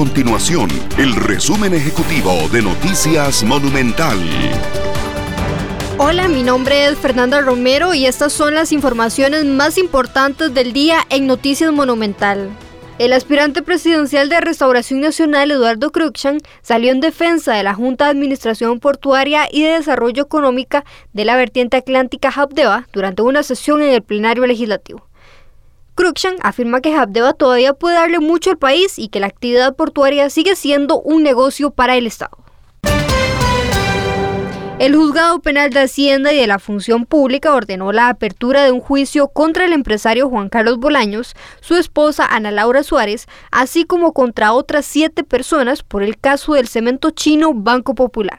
continuación el resumen ejecutivo de Noticias Monumental. Hola, mi nombre es Fernanda Romero y estas son las informaciones más importantes del día en Noticias Monumental. El aspirante presidencial de Restauración Nacional, Eduardo Cruxan, salió en defensa de la Junta de Administración Portuaria y de Desarrollo Económica de la vertiente atlántica Habdeba durante una sesión en el plenario legislativo. Cruxan afirma que Habdeba todavía puede darle mucho al país y que la actividad portuaria sigue siendo un negocio para el Estado. El juzgado penal de Hacienda y de la Función Pública ordenó la apertura de un juicio contra el empresario Juan Carlos Bolaños, su esposa Ana Laura Suárez, así como contra otras siete personas por el caso del cemento chino Banco Popular.